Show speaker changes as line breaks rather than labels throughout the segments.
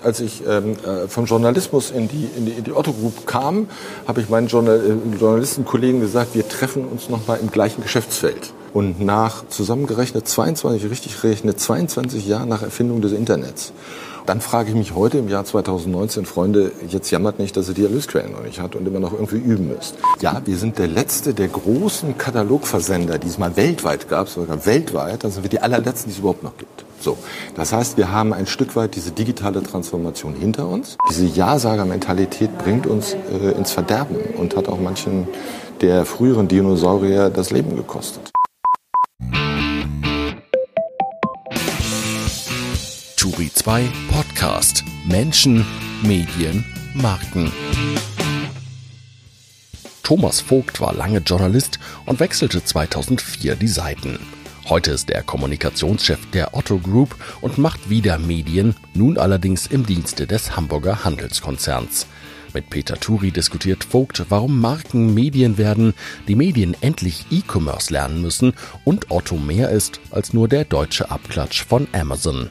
Als ich ähm, äh, vom Journalismus in die, in die, in die Otto Group kam, habe ich meinen Journal äh, Journalistenkollegen gesagt, wir treffen uns noch mal im gleichen Geschäftsfeld. Und nach zusammengerechnet 22, richtig gerechnet 22 Jahren nach Erfindung des Internets, dann frage ich mich heute im Jahr 2019, Freunde, jetzt jammert nicht, dass ihr die Erlösquellen noch nicht hat und immer noch irgendwie üben müsst. Ja, wir sind der letzte der großen Katalogversender, die es mal weltweit gab, sogar weltweit, dann sind wir die allerletzten, die es überhaupt noch gibt. So, das heißt, wir haben ein Stück weit diese digitale Transformation hinter uns. Diese Ja-Sager-Mentalität bringt uns äh, ins Verderben und hat auch manchen der früheren Dinosaurier das Leben gekostet.
Turi 2 Podcast Menschen, Medien, Marken. Thomas Vogt war lange Journalist und wechselte 2004 die Seiten. Heute ist er Kommunikationschef der Otto Group und macht wieder Medien, nun allerdings im Dienste des Hamburger Handelskonzerns. Mit Peter Turi diskutiert Vogt, warum Marken Medien werden, die Medien endlich E-Commerce lernen müssen und Otto mehr ist als nur der deutsche Abklatsch von Amazon.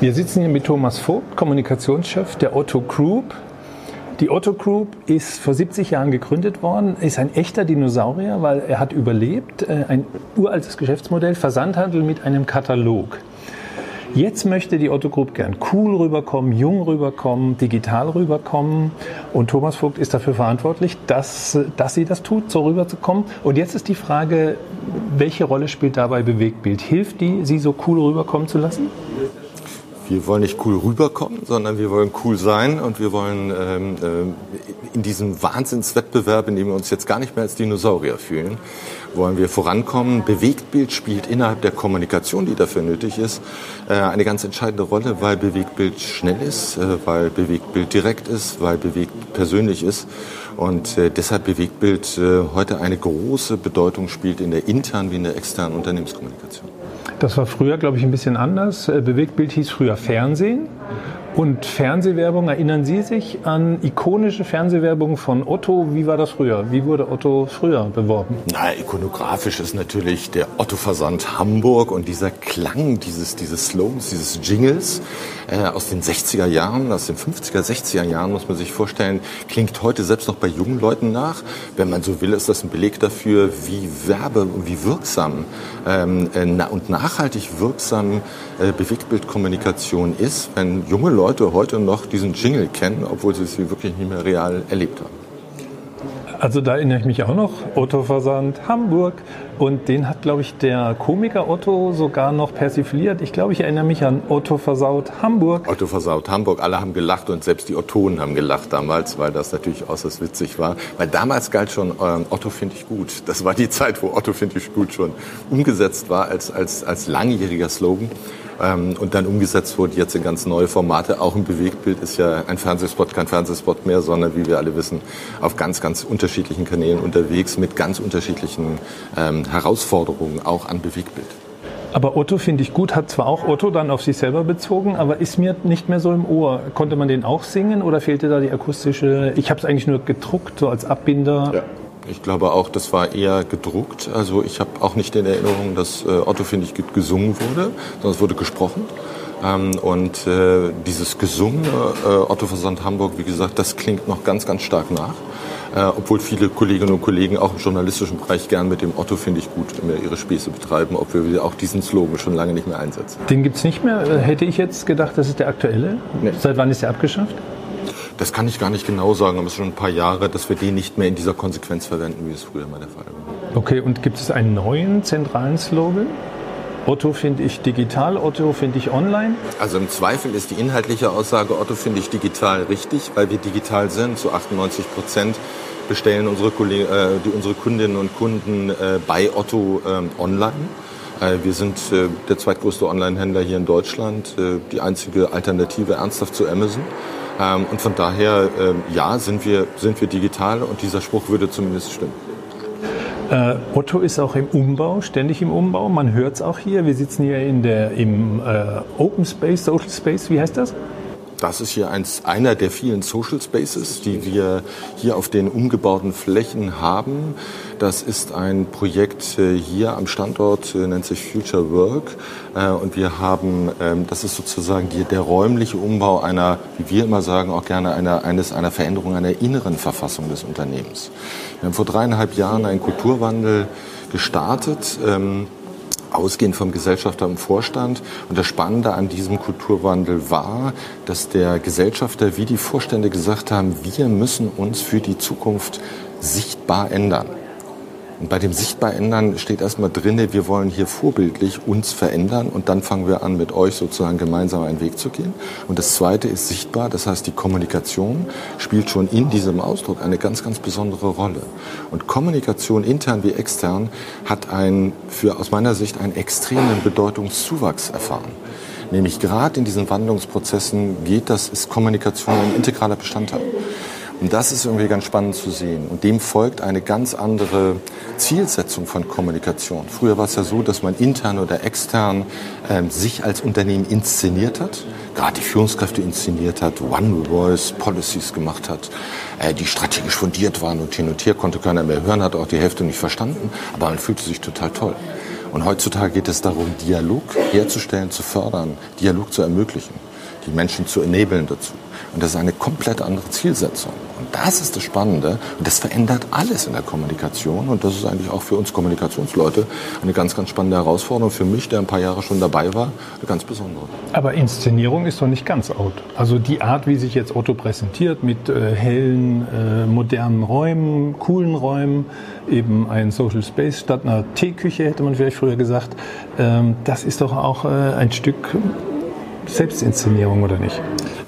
Wir sitzen hier mit Thomas Vogt, Kommunikationschef der Otto Group. Die Otto Group ist vor 70 Jahren gegründet worden, ist ein echter Dinosaurier, weil er hat überlebt. Äh, ein uraltes Geschäftsmodell, Versandhandel mit einem Katalog. Jetzt möchte die Otto Group gern cool rüberkommen, jung rüberkommen, digital rüberkommen. Und Thomas Vogt ist dafür verantwortlich, dass, dass sie das tut, so rüberzukommen. Und jetzt ist die Frage, welche Rolle spielt dabei Bewegtbild? Hilft die, sie so cool rüberkommen zu lassen?
Wir wollen nicht cool rüberkommen, sondern wir wollen cool sein und wir wollen ähm, äh, in diesem Wahnsinnswettbewerb, in dem wir uns jetzt gar nicht mehr als Dinosaurier fühlen, wollen wir vorankommen. Bewegtbild spielt innerhalb der Kommunikation, die dafür nötig ist, äh, eine ganz entscheidende Rolle, weil Bewegtbild schnell ist, äh, weil Bewegtbild direkt ist, weil Bewegt persönlich ist und äh, deshalb Bewegtbild äh, heute eine große Bedeutung spielt in der internen wie in der externen Unternehmenskommunikation.
Das war früher, glaube ich, ein bisschen anders. Äh, Bewegtbild hieß früher Fernsehen. Und Fernsehwerbung, erinnern Sie sich an ikonische Fernsehwerbung von Otto? Wie war das früher? Wie wurde Otto früher beworben?
Na, ikonografisch ist natürlich der Otto-Versand Hamburg und dieser Klang dieses, dieses Slogans, dieses Jingles äh, aus den 60er Jahren, aus den 50er, 60er Jahren, muss man sich vorstellen, klingt heute selbst noch bei jungen Leuten nach. Wenn man so will, ist das ein Beleg dafür, wie werbe- und wie wirksam ähm, äh, und nachhaltig wirksam äh, Bewegtbildkommunikation ist, wenn junge Leute heute noch diesen Jingle kennen, obwohl sie sie wirklich nicht mehr real erlebt haben.
Also da erinnere ich mich auch noch, Otto Versand Hamburg. Und den hat, glaube ich, der Komiker Otto sogar noch persifliert. Ich glaube, ich erinnere mich an Otto Versaut Hamburg.
Otto Versaut Hamburg, alle haben gelacht und selbst die Ottonen haben gelacht damals, weil das natürlich äußerst witzig war. Weil damals galt schon, äh, Otto finde ich gut. Das war die Zeit, wo Otto finde ich gut schon umgesetzt war als, als, als langjähriger Slogan ähm, und dann umgesetzt wurde jetzt in ganz neue Formate. Auch ein Bewegtbild ist ja ein Fernsehspot, kein Fernsehspot mehr, sondern wie wir alle wissen, auf ganz, ganz unterschiedlichen Kanälen unterwegs mit ganz unterschiedlichen ähm, Herausforderungen auch an Bewegtbild.
Aber Otto finde ich gut, hat zwar auch Otto dann auf sich selber bezogen, aber ist mir nicht mehr so im Ohr. Konnte man den auch singen oder fehlte da die akustische? Ich habe es eigentlich nur gedruckt, so als Abbinder.
Ja. Ich glaube auch, das war eher gedruckt. Also ich habe auch nicht in Erinnerung, dass äh, Otto, finde ich, gesungen wurde, sondern es wurde gesprochen. Ähm, und äh, dieses gesungene äh, Otto Versand Hamburg, wie gesagt, das klingt noch ganz, ganz stark nach. Äh, obwohl viele Kolleginnen und Kollegen auch im journalistischen Bereich gern mit dem Otto finde ich gut immer ihre Späße betreiben, obwohl wir auch diesen Slogan schon lange nicht mehr einsetzen.
Den gibt es nicht mehr. Äh, hätte ich jetzt gedacht, das ist der aktuelle. Nee. Seit wann ist der abgeschafft?
Das kann ich gar nicht genau sagen, aber es ist schon ein paar Jahre, dass wir den nicht mehr in dieser Konsequenz verwenden, wie es früher mal der Fall war.
Okay, und gibt es einen neuen zentralen Slogan? Otto finde ich digital, Otto finde ich online?
Also im Zweifel ist die inhaltliche Aussage, Otto finde ich digital richtig, weil wir digital sind. Zu 98 Prozent bestellen unsere, Kollegen, äh, die, unsere Kundinnen und Kunden äh, bei Otto äh, online. Äh, wir sind äh, der zweitgrößte Online-Händler hier in Deutschland, äh, die einzige Alternative ernsthaft zu Amazon. Ähm, und von daher, ähm, ja, sind wir, sind wir digital und dieser Spruch würde zumindest stimmen.
Äh, Otto ist auch im Umbau, ständig im Umbau. Man hört es auch hier. Wir sitzen hier in der, im äh, Open Space, Social Space, wie heißt das?
Das ist hier eins, einer der vielen Social Spaces, die wir hier auf den umgebauten Flächen haben. Das ist ein Projekt äh, hier am Standort, äh, nennt sich Future Work. Äh, und wir haben, ähm, das ist sozusagen der räumliche Umbau einer, wie wir immer sagen, auch gerne einer, eines, einer Veränderung einer inneren Verfassung des Unternehmens. Wir haben vor dreieinhalb Jahren einen Kulturwandel gestartet. Ausgehend vom Gesellschafter im Vorstand. Und das Spannende an diesem Kulturwandel war, dass der Gesellschafter wie die Vorstände gesagt haben, wir müssen uns für die Zukunft sichtbar ändern. Und bei dem sichtbar ändern steht erstmal drinne, wir wollen hier vorbildlich uns verändern und dann fangen wir an, mit euch sozusagen gemeinsam einen Weg zu gehen. Und das zweite ist sichtbar, das heißt, die Kommunikation spielt schon in diesem Ausdruck eine ganz, ganz besondere Rolle. Und Kommunikation intern wie extern hat ein, für aus meiner Sicht einen extremen Bedeutungszuwachs erfahren. Nämlich gerade in diesen Wandlungsprozessen geht das, ist Kommunikation ein integraler Bestandteil. Und das ist irgendwie ganz spannend zu sehen. Und dem folgt eine ganz andere Zielsetzung von Kommunikation. Früher war es ja so, dass man intern oder extern äh, sich als Unternehmen inszeniert hat, gerade die Führungskräfte inszeniert hat, One Voice Policies gemacht hat, äh, die strategisch fundiert waren und hin und her konnte keiner mehr hören, hat auch die Hälfte nicht verstanden, aber man fühlte sich total toll. Und heutzutage geht es darum, Dialog herzustellen, zu fördern, Dialog zu ermöglichen, die Menschen zu enablen dazu. Und das ist eine komplett andere Zielsetzung. Und das ist das Spannende. Und das verändert alles in der Kommunikation. Und das ist eigentlich auch für uns Kommunikationsleute eine ganz, ganz spannende Herausforderung. Für mich, der ein paar Jahre schon dabei war, eine ganz besondere.
Aber Inszenierung ist doch nicht ganz out. Also die Art, wie sich jetzt Otto präsentiert, mit äh, hellen, äh, modernen Räumen, coolen Räumen, eben ein Social Space statt einer Teeküche, hätte man vielleicht früher gesagt, ähm, das ist doch auch äh, ein Stück Selbstinszenierung, oder nicht?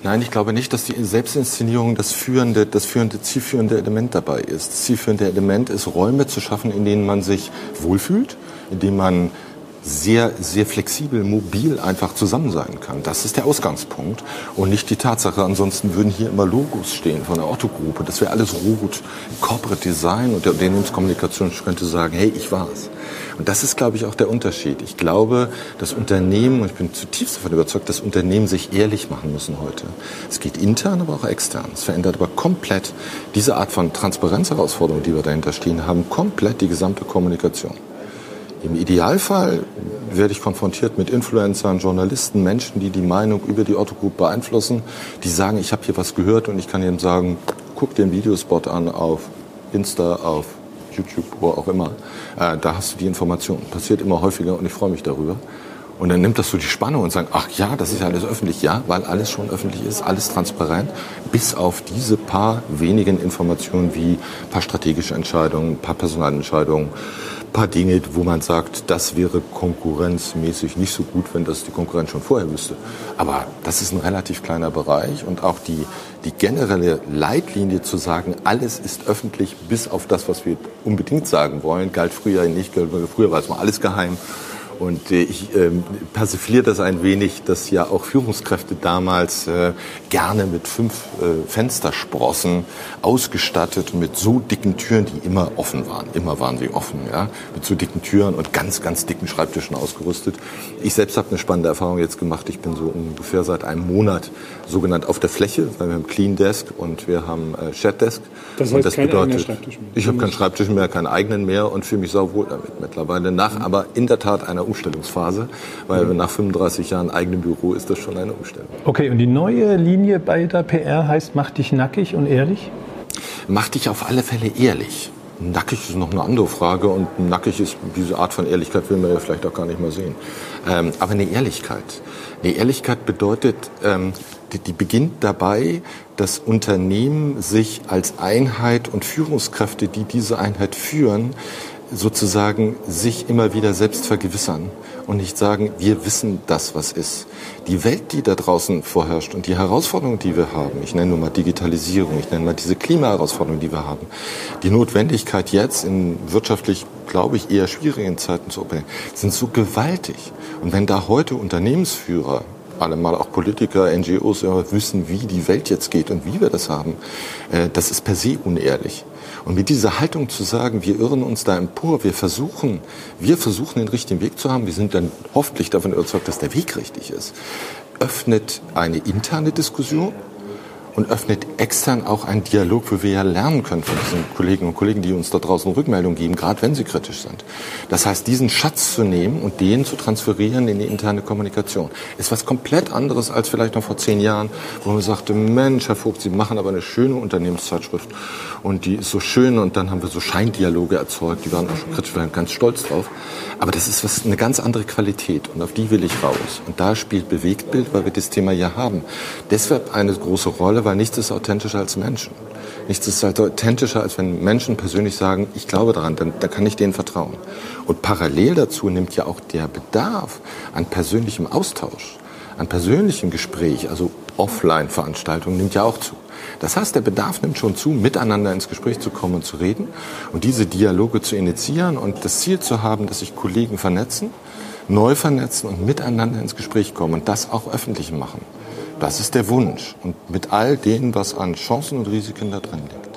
Nein, ich glaube nicht, dass die Selbstinszenierung das führende, das führende, zielführende Element dabei ist. Das zielführende Element ist, Räume zu schaffen, in denen man sich wohlfühlt, in denen man sehr, sehr flexibel, mobil einfach zusammen sein kann. Das ist der Ausgangspunkt und nicht die Tatsache. Ansonsten würden hier immer Logos stehen von der Otto-Gruppe. Das wäre alles rot. Corporate Design und der Unternehmenskommunikation könnte sagen, hey, ich war's. Und das ist, glaube ich, auch der Unterschied. Ich glaube, das Unternehmen, und ich bin zutiefst davon überzeugt, dass Unternehmen sich ehrlich machen müssen heute. Es geht intern, aber auch extern. Es verändert aber komplett diese Art von Transparenzherausforderung, die wir dahinter stehen haben, komplett die gesamte Kommunikation. Im Idealfall werde ich konfrontiert mit Influencern, Journalisten, Menschen, die die Meinung über die Otto Group beeinflussen, die sagen, ich habe hier was gehört und ich kann ihnen sagen, guck dir einen Videospot an auf Insta, auf YouTube, wo auch immer. Äh, da hast du die Information. Passiert immer häufiger und ich freue mich darüber. Und dann nimmt das so die Spannung und sagt, ach ja, das ist ja alles öffentlich. Ja, weil alles schon öffentlich ist, alles transparent, bis auf diese paar wenigen Informationen wie paar strategische Entscheidungen, paar Personalentscheidungen, paar Dinge, wo man sagt, das wäre konkurrenzmäßig nicht so gut, wenn das die Konkurrenz schon vorher wüsste. Aber das ist ein relativ kleiner Bereich und auch die, die generelle Leitlinie zu sagen, alles ist öffentlich, bis auf das, was wir unbedingt sagen wollen, galt früher nicht. Früher war es mal alles geheim. Und äh, ich äh, persifliere das ein wenig, dass ja auch Führungskräfte damals äh, gerne mit fünf äh, Fenstersprossen ausgestattet mit so dicken Türen, die immer offen waren. Immer waren sie offen, ja, mit so dicken Türen und ganz, ganz dicken Schreibtischen ausgerüstet. Ich selbst habe eine spannende Erfahrung jetzt gemacht. Ich bin so ungefähr seit einem Monat sogenannt auf der Fläche, weil wir haben Clean Desk und wir haben äh, Chat Desk.
Das heißt, und das kein bedeutet, Schreibtisch mehr.
Ich habe keinen Schreibtisch mehr, keinen eigenen mehr und fühle mich sauwohl damit mittlerweile nach, mhm. aber in der Tat einer Umstellungsphase, weil mhm. nach 35 Jahren eigenem Büro ist das schon eine Umstellung.
Okay, und die neue Linie bei der PR heißt, mach dich nackig und ehrlich?
Mach dich auf alle Fälle ehrlich. Nackig ist noch eine andere Frage und nackig ist, diese Art von Ehrlichkeit will man ja vielleicht auch gar nicht mal sehen. Ähm, aber eine Ehrlichkeit. Eine Ehrlichkeit bedeutet, ähm, die, beginnt dabei, dass Unternehmen sich als Einheit und Führungskräfte, die diese Einheit führen, sozusagen sich immer wieder selbst vergewissern und nicht sagen, wir wissen das, was ist. Die Welt, die da draußen vorherrscht und die Herausforderungen, die wir haben, ich nenne nur mal Digitalisierung, ich nenne mal diese Klimaherausforderungen, die wir haben, die Notwendigkeit jetzt in wirtschaftlich, glaube ich, eher schwierigen Zeiten zu operieren, sind so gewaltig. Und wenn da heute Unternehmensführer alle mal auch Politiker, NGOs wissen, wie die Welt jetzt geht und wie wir das haben, äh, das ist per se unehrlich. Und mit dieser Haltung zu sagen, wir irren uns da empor, wir versuchen, wir versuchen den richtigen Weg zu haben, wir sind dann hoffentlich davon überzeugt, dass der Weg richtig ist. öffnet eine interne Diskussion und öffnet extern auch einen Dialog, wo wir ja lernen können von diesen Kolleginnen und Kollegen, die uns da draußen Rückmeldung geben, gerade wenn sie kritisch sind. Das heißt, diesen Schatz zu nehmen und den zu transferieren in die interne Kommunikation, ist was komplett anderes als vielleicht noch vor zehn Jahren, wo man sagte, Mensch, Herr Vogt, Sie machen aber eine schöne Unternehmenszeitschrift und die ist so schön und dann haben wir so Scheindialoge erzeugt, die waren auch schon kritisch, wir waren ganz stolz drauf. Aber das ist was, eine ganz andere Qualität und auf die will ich raus. Und da spielt Bewegtbild, weil wir das Thema ja haben. Deshalb eine große Rolle, weil nichts ist authentischer als Menschen. Nichts ist halt authentischer, als wenn Menschen persönlich sagen, ich glaube daran, dann, dann kann ich denen vertrauen. Und parallel dazu nimmt ja auch der Bedarf an persönlichem Austausch, an persönlichem Gespräch, also Offline-Veranstaltungen, nimmt ja auch zu. Das heißt, der Bedarf nimmt schon zu, miteinander ins Gespräch zu kommen und zu reden und diese Dialoge zu initiieren und das Ziel zu haben, dass sich Kollegen vernetzen, neu vernetzen und miteinander ins Gespräch kommen und das auch öffentlich machen. Das ist der Wunsch und mit all dem, was an Chancen und Risiken da drin liegt.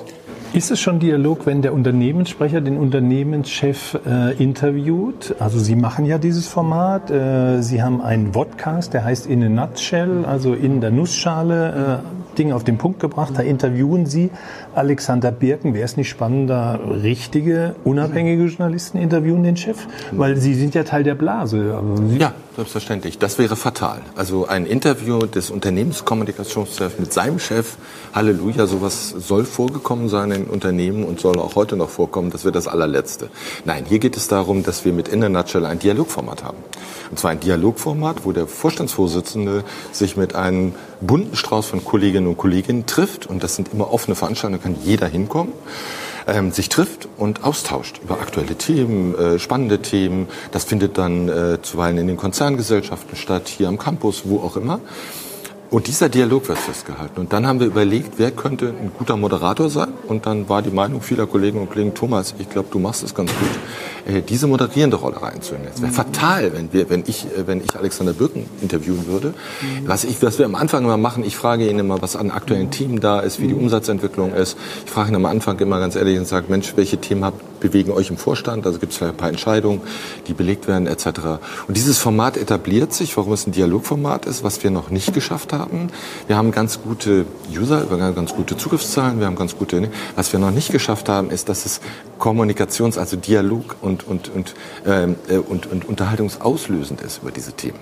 Ist es schon Dialog, wenn der Unternehmenssprecher den Unternehmenschef äh, interviewt? Also Sie machen ja dieses Format. Äh, Sie haben einen Podcast, der heißt In a Nutshell, also in der Nussschale. Äh, Dinge auf den Punkt gebracht. Da interviewen Sie Alexander Birken. Wäre es nicht spannender, richtige, unabhängige Journalisten interviewen den Chef? Weil Sie sind ja Teil der Blase.
Ja, selbstverständlich. Das wäre fatal. Also ein Interview des Unternehmenskommunikationschefs mit seinem Chef, Halleluja, sowas soll vorgekommen sein in Unternehmen und soll auch heute noch vorkommen. Das wäre das allerletzte. Nein, hier geht es darum, dass wir mit In a Nutshell ein Dialogformat haben. Und zwar ein Dialogformat, wo der Vorstandsvorsitzende sich mit einem bunten Strauß von Kolleginnen und Kollegen trifft, und das sind immer offene Veranstaltungen, kann jeder hinkommen, ähm, sich trifft und austauscht über aktuelle Themen, äh, spannende Themen. Das findet dann äh, zuweilen in den Konzerngesellschaften statt, hier am Campus, wo auch immer. Und dieser Dialog wird festgehalten. Und dann haben wir überlegt, wer könnte ein guter Moderator sein. Und dann war die Meinung vieler Kolleginnen und Kollegen, Thomas, ich glaube, du machst es ganz gut, äh, diese moderierende Rolle reinzunehmen. Es wäre fatal, wenn, wir, wenn, ich, äh, wenn ich Alexander Birken interviewen würde. Was, ich, was wir am Anfang immer machen, ich frage ihn immer, was an aktuellen Themen da ist, wie die Umsatzentwicklung ist. Ich frage ihn am Anfang immer ganz ehrlich und sage, Mensch, welche Themen habt, bewegen euch im Vorstand? Also gibt es ein paar Entscheidungen, die belegt werden etc. Und dieses Format etabliert sich, warum es ein Dialogformat ist, was wir noch nicht geschafft haben. Wir haben ganz gute User, wir haben ganz gute Zugriffszahlen, wir haben ganz gute. Ne? Was wir noch nicht geschafft haben, ist, dass es Kommunikations-, also Dialog und, und, und, ähm, äh, und, und unterhaltungsauslösend ist über diese Themen.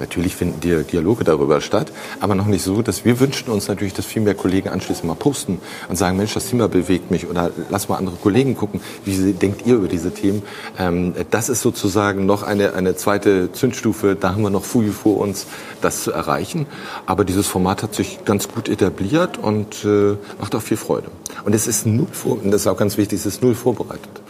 Natürlich finden die Dialoge darüber statt, aber noch nicht so, dass wir wünschen uns natürlich, dass viel mehr Kollegen anschließend mal posten und sagen, Mensch, das Thema bewegt mich oder lass mal andere Kollegen gucken, wie denkt ihr über diese Themen. Ähm, das ist sozusagen noch eine, eine zweite Zündstufe, da haben wir noch viel vor uns, das zu erreichen. Aber dieses Format hat sich ganz gut etabliert und äh, macht auch viel Freude. Und es ist null vor, und das ist auch ganz wichtig, es ist null vorbereitet.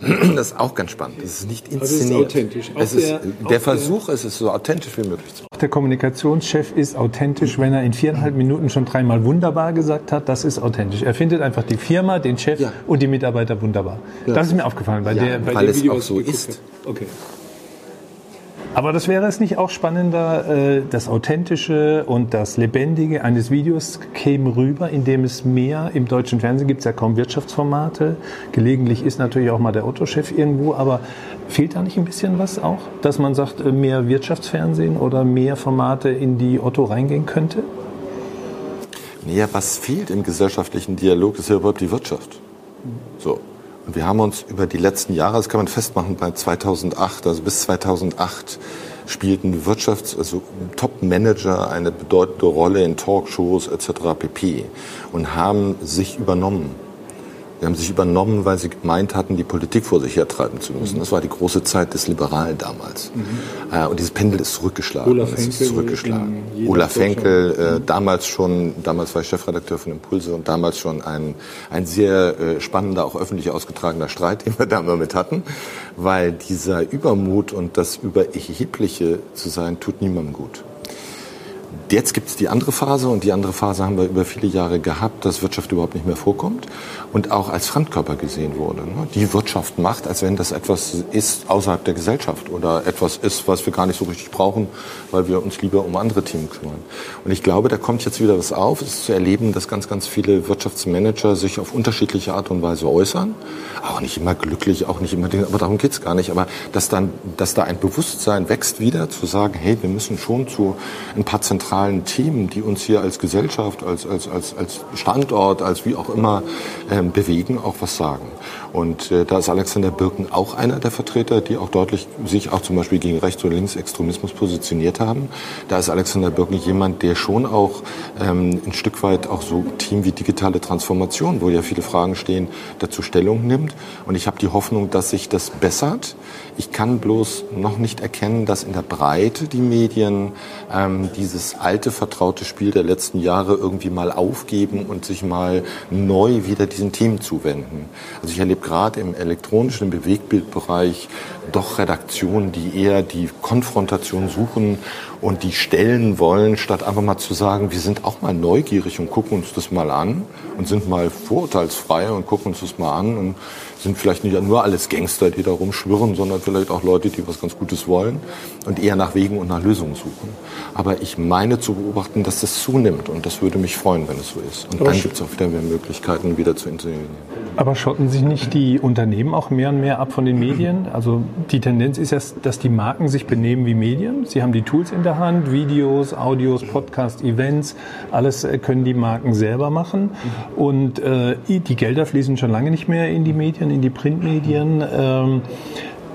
Das ist auch ganz spannend. Es ist nicht inszeniert. Also es ist authentisch. Es ist, der, der Versuch ist es so authentisch wie möglich zu machen.
Der Kommunikationschef ist authentisch, wenn er in viereinhalb Minuten schon dreimal wunderbar gesagt hat. Das ist authentisch. Er findet einfach die Firma, den Chef ja. und die Mitarbeiter wunderbar. Ja. Das ist mir aufgefallen bei
ja,
der bei
weil es Video, auch so ist.
Okay. Aber das wäre es nicht auch spannender, äh, das Authentische und das Lebendige eines Videos käme rüber, indem es mehr im deutschen Fernsehen gibt es ja kaum Wirtschaftsformate. Gelegentlich ist natürlich auch mal der Otto-Chef irgendwo, aber fehlt da nicht ein bisschen was auch, dass man sagt, äh, mehr Wirtschaftsfernsehen oder mehr Formate in die Otto reingehen könnte?
Naja, was fehlt im gesellschaftlichen Dialog, ist ja überhaupt die Wirtschaft. So. Wir haben uns über die letzten Jahre, das kann man festmachen, bei 2008, also bis 2008 spielten Wirtschafts-, also Top-Manager eine bedeutende Rolle in Talkshows etc. pp. und haben sich übernommen. Sie haben sich übernommen, weil sie gemeint hatten, die Politik vor sich hertreiben zu müssen. Das war die große Zeit des Liberalen damals. Mhm. Äh, und dieses Pendel ist zurückgeschlagen.
Olaf Henkel,
ist zurückgeschlagen. Olaf Henkel, äh, mhm. damals schon, damals war ich Chefredakteur von Impulse und damals schon ein, ein sehr äh, spannender, auch öffentlich ausgetragener Streit, den wir da immer mit hatten, weil dieser Übermut und das Überhebliche zu sein, tut niemandem gut. Jetzt gibt es die andere Phase und die andere Phase haben wir über viele Jahre gehabt, dass Wirtschaft überhaupt nicht mehr vorkommt und auch als Fremdkörper gesehen wurde. Ne? Die Wirtschaft macht, als wenn das etwas ist außerhalb der Gesellschaft oder etwas ist, was wir gar nicht so richtig brauchen, weil wir uns lieber um andere Themen kümmern. Und ich glaube, da kommt jetzt wieder was auf. Es ist zu erleben, dass ganz, ganz viele Wirtschaftsmanager sich auf unterschiedliche Art und Weise äußern. Auch nicht immer glücklich, auch nicht immer, aber darum geht's gar nicht. Aber dass dann, dass da ein Bewusstsein wächst wieder, zu sagen, hey, wir müssen schon zu ein paar zentralen zentralen Themen, die uns hier als Gesellschaft, als, als, als, als Standort, als wie auch immer ähm, bewegen, auch was sagen. Und äh, da ist Alexander Birken auch einer der Vertreter, die auch deutlich sich auch zum Beispiel gegen Rechts- oder Linksextremismus positioniert haben. Da ist Alexander Birken jemand, der schon auch ähm, ein Stück weit auch so Themen wie digitale Transformation, wo ja viele Fragen stehen, dazu Stellung nimmt. Und ich habe die Hoffnung, dass sich das bessert. Ich kann bloß noch nicht erkennen, dass in der Breite die Medien ähm, dieses alte, vertraute Spiel der letzten Jahre irgendwie mal aufgeben und sich mal neu wieder diesen Themen zuwenden. Also ich erlebe gerade im elektronischen, Bewegbildbereich doch Redaktionen, die eher die Konfrontation suchen und die stellen wollen, statt einfach mal zu sagen, wir sind auch mal neugierig und gucken uns das mal an und sind mal vorurteilsfrei und gucken uns das mal an und sind vielleicht nicht nur alles Gangster, die da rumschwirren, sondern vielleicht auch Leute, die was ganz Gutes wollen und eher nach Wegen und nach Lösungen suchen. Aber ich meine zu beobachten, dass das zunimmt und das würde mich freuen, wenn es so ist. Und dann gibt es auch wieder mehr Möglichkeiten, wieder zu intervenieren.
Aber schotten sich nicht die Unternehmen auch mehr und mehr ab von den Medien? Also die Tendenz ist ja, dass die Marken sich benehmen wie Medien. Sie haben die Tools in der Hand, Videos, Audios, Podcast, Events, alles äh, können die Marken selber machen. Und äh, die Gelder fließen schon lange nicht mehr in die Medien, in die Printmedien. Ähm,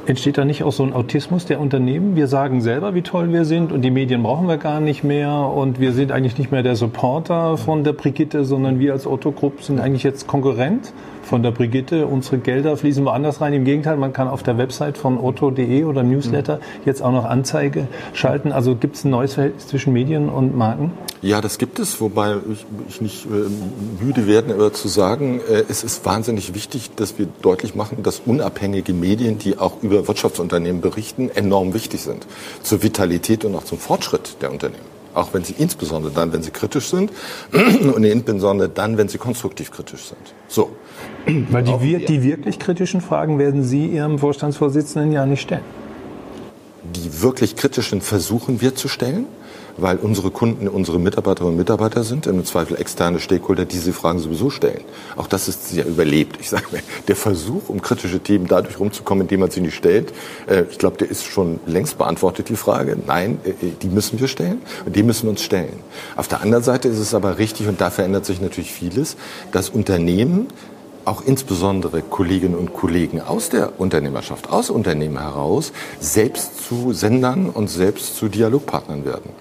Entsteht da nicht auch so ein Autismus der Unternehmen? Wir sagen selber, wie toll wir sind und die Medien brauchen wir gar nicht mehr und wir sind eigentlich nicht mehr der Supporter von der Brigitte, sondern wir als Otto Group sind eigentlich jetzt Konkurrent von der Brigitte. Unsere Gelder fließen woanders rein. Im Gegenteil, man kann auf der Website von otto.de oder Newsletter jetzt auch noch Anzeige schalten. Also gibt es ein neues Verhältnis zwischen Medien und Marken?
Ja, das gibt es, wobei ich, ich nicht äh, müde werde, aber zu sagen, äh, es ist wahnsinnig wichtig, dass wir deutlich machen, dass unabhängige Medien, die auch über Wirtschaftsunternehmen berichten, enorm wichtig sind zur Vitalität und auch zum Fortschritt der Unternehmen auch wenn sie insbesondere dann, wenn sie kritisch sind und insbesondere dann, wenn sie konstruktiv kritisch sind. So.
Weil die, die wirklich kritischen Fragen werden Sie Ihrem Vorstandsvorsitzenden ja nicht stellen.
Die wirklich kritischen versuchen wir zu stellen weil unsere Kunden unsere Mitarbeiterinnen und Mitarbeiter sind, im Zweifel externe Stakeholder, die diese Fragen sowieso stellen. Auch das ist ja überlebt. Ich sage mir, der Versuch, um kritische Themen dadurch rumzukommen, indem man sie nicht stellt, äh, ich glaube, der ist schon längst beantwortet, die Frage. Nein, äh, die müssen wir stellen und die müssen wir uns stellen. Auf der anderen Seite ist es aber richtig, und da verändert sich natürlich vieles, dass Unternehmen auch insbesondere Kolleginnen und Kollegen aus der Unternehmerschaft, aus Unternehmen heraus, selbst zu Sendern und selbst zu Dialogpartnern werden.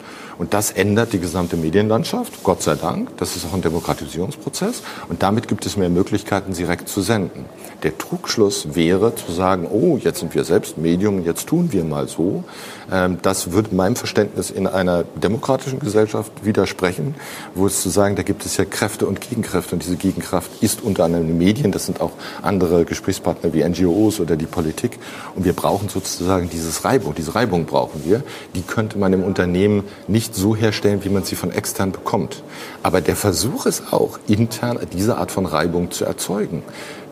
Und das ändert die gesamte Medienlandschaft, Gott sei Dank. Das ist auch ein Demokratisierungsprozess. Und damit gibt es mehr Möglichkeiten, direkt zu senden. Der Trugschluss wäre zu sagen, oh, jetzt sind wir selbst Medium, jetzt tun wir mal so. Ähm, das würde meinem Verständnis in einer demokratischen Gesellschaft widersprechen, wo es zu sagen, da gibt es ja Kräfte und Gegenkräfte. Und diese Gegenkraft ist unter anderem die Medien. Das sind auch andere Gesprächspartner wie NGOs oder die Politik. Und wir brauchen sozusagen dieses Reibung. Diese Reibung brauchen wir. Die könnte man im Unternehmen nicht nicht so herstellen, wie man sie von extern bekommt. Aber der Versuch ist auch, intern diese Art von Reibung zu erzeugen.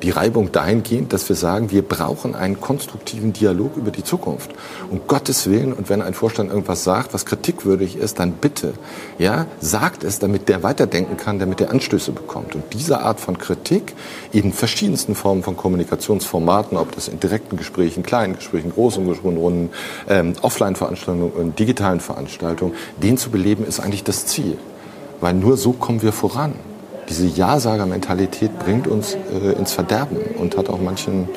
Die Reibung dahingehend, dass wir sagen, wir brauchen einen konstruktiven Dialog über die Zukunft. Um Gottes Willen, und wenn ein Vorstand irgendwas sagt, was kritikwürdig ist, dann bitte, ja, sagt es, damit der weiterdenken kann, damit er Anstöße bekommt. Und diese Art von Kritik in verschiedensten Formen von Kommunikationsformaten, ob das in direkten Gesprächen, kleinen Gesprächen, großen Runden, ähm, Offline-Veranstaltungen digitalen Veranstaltungen, den zu beleben, ist eigentlich das Ziel. Weil nur so kommen wir voran. Diese Ja-Sager-Mentalität bringt uns äh, ins Verderben und hat auch manchen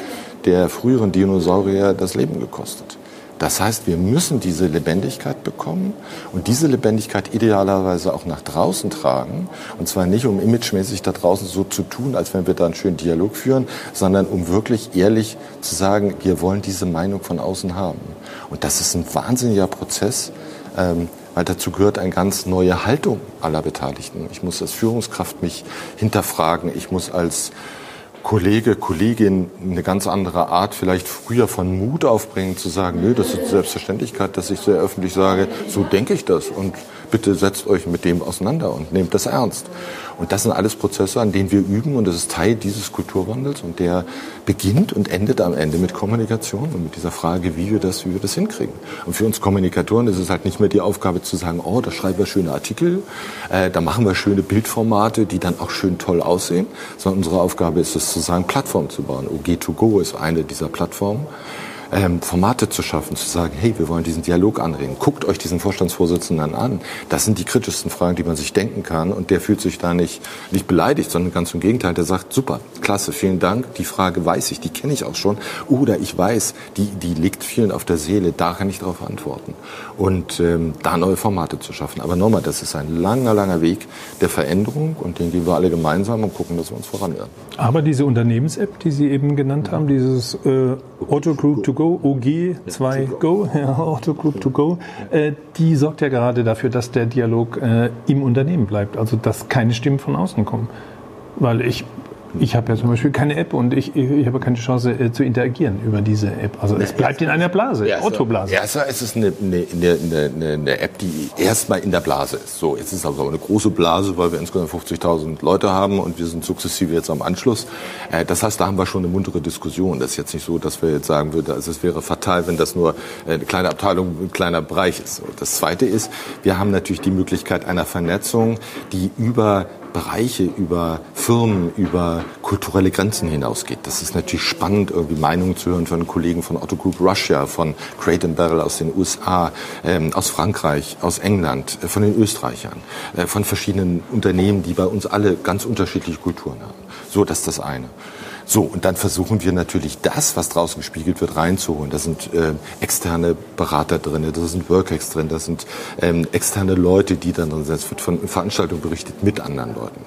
der früheren Dinosaurier das Leben gekostet. Das heißt, wir müssen diese Lebendigkeit bekommen und diese Lebendigkeit idealerweise auch nach draußen tragen. Und zwar nicht, um imagemäßig da draußen so zu tun, als wenn wir da einen schönen Dialog führen, sondern um wirklich ehrlich zu sagen, wir wollen diese Meinung von außen haben. Und das ist ein wahnsinniger Prozess, ähm, weil dazu gehört eine ganz neue Haltung aller Beteiligten. Ich muss als Führungskraft mich hinterfragen. Ich muss als Kollege, Kollegin eine ganz andere Art vielleicht früher von Mut aufbringen, zu sagen, nö, das ist Selbstverständlichkeit, dass ich sehr öffentlich sage, so denke ich das und bitte setzt euch mit dem auseinander und nehmt das ernst. Und das sind alles Prozesse, an denen wir üben und das ist Teil dieses Kulturwandels und der beginnt und endet am Ende mit Kommunikation und mit dieser Frage, wie wir das, wie wir das hinkriegen. Und für uns Kommunikatoren ist es halt nicht mehr die Aufgabe zu sagen, oh, da schreiben wir schöne Artikel, äh, da machen wir schöne Bildformate, die dann auch schön toll aussehen, sondern unsere Aufgabe ist es zu sagen, Plattformen zu bauen. OG2Go ist eine dieser Plattformen ähm, Formate zu schaffen, zu sagen, hey, wir wollen diesen Dialog anregen. Guckt euch diesen Vorstandsvorsitzenden an. Das sind die kritischsten Fragen, die man sich denken kann. Und der fühlt sich da nicht, nicht beleidigt, sondern ganz im Gegenteil. Der sagt, super, klasse, vielen Dank. Die Frage weiß ich, die kenne ich auch schon. Oder ich weiß, die, die liegt vielen auf der Seele. Da kann ich darauf antworten. Und ähm, da neue Formate zu schaffen. Aber nochmal, das ist ein langer, langer Weg der Veränderung und den gehen wir alle gemeinsam und gucken, dass wir uns voranhören.
Aber diese Unternehmens-App, die Sie eben genannt haben, dieses äh, Auto Group to Go, OG2 Go, ja, Auto Group to Go, äh, die sorgt ja gerade dafür, dass der Dialog äh, im Unternehmen bleibt, also dass keine Stimmen von außen kommen. Weil ich ich habe ja zum Beispiel keine App und ich, ich habe keine Chance äh, zu interagieren über diese App. Also es bleibt in einer Blase,
ja,
Autoblase.
Erstmal ist es eine, eine, eine, eine, App, die erstmal in der Blase ist. So, jetzt ist es aber eine große Blase, weil wir insgesamt 50.000 Leute haben und wir sind sukzessive jetzt am Anschluss. Äh, das heißt, da haben wir schon eine muntere Diskussion. Das ist jetzt nicht so, dass wir jetzt sagen würden, also es wäre fatal, wenn das nur eine kleine Abteilung, ein kleiner Bereich ist. Das Zweite ist, wir haben natürlich die Möglichkeit einer Vernetzung, die über Bereiche, über Firmen, über kulturelle Grenzen hinausgeht. Das ist natürlich spannend, irgendwie Meinungen zu hören von Kollegen von Otto Group Russia, von Crate Barrel aus den USA, ähm, aus Frankreich, aus England, äh, von den Österreichern, äh, von verschiedenen Unternehmen, die bei uns alle ganz unterschiedliche Kulturen haben. So, das ist das eine. So, und dann versuchen wir natürlich das, was draußen gespiegelt wird, reinzuholen. Da sind äh, externe Berater drin, da sind Workex drin, da sind ähm, externe Leute, die dann drin sind. Es wird von Veranstaltungen berichtet mit anderen Leuten.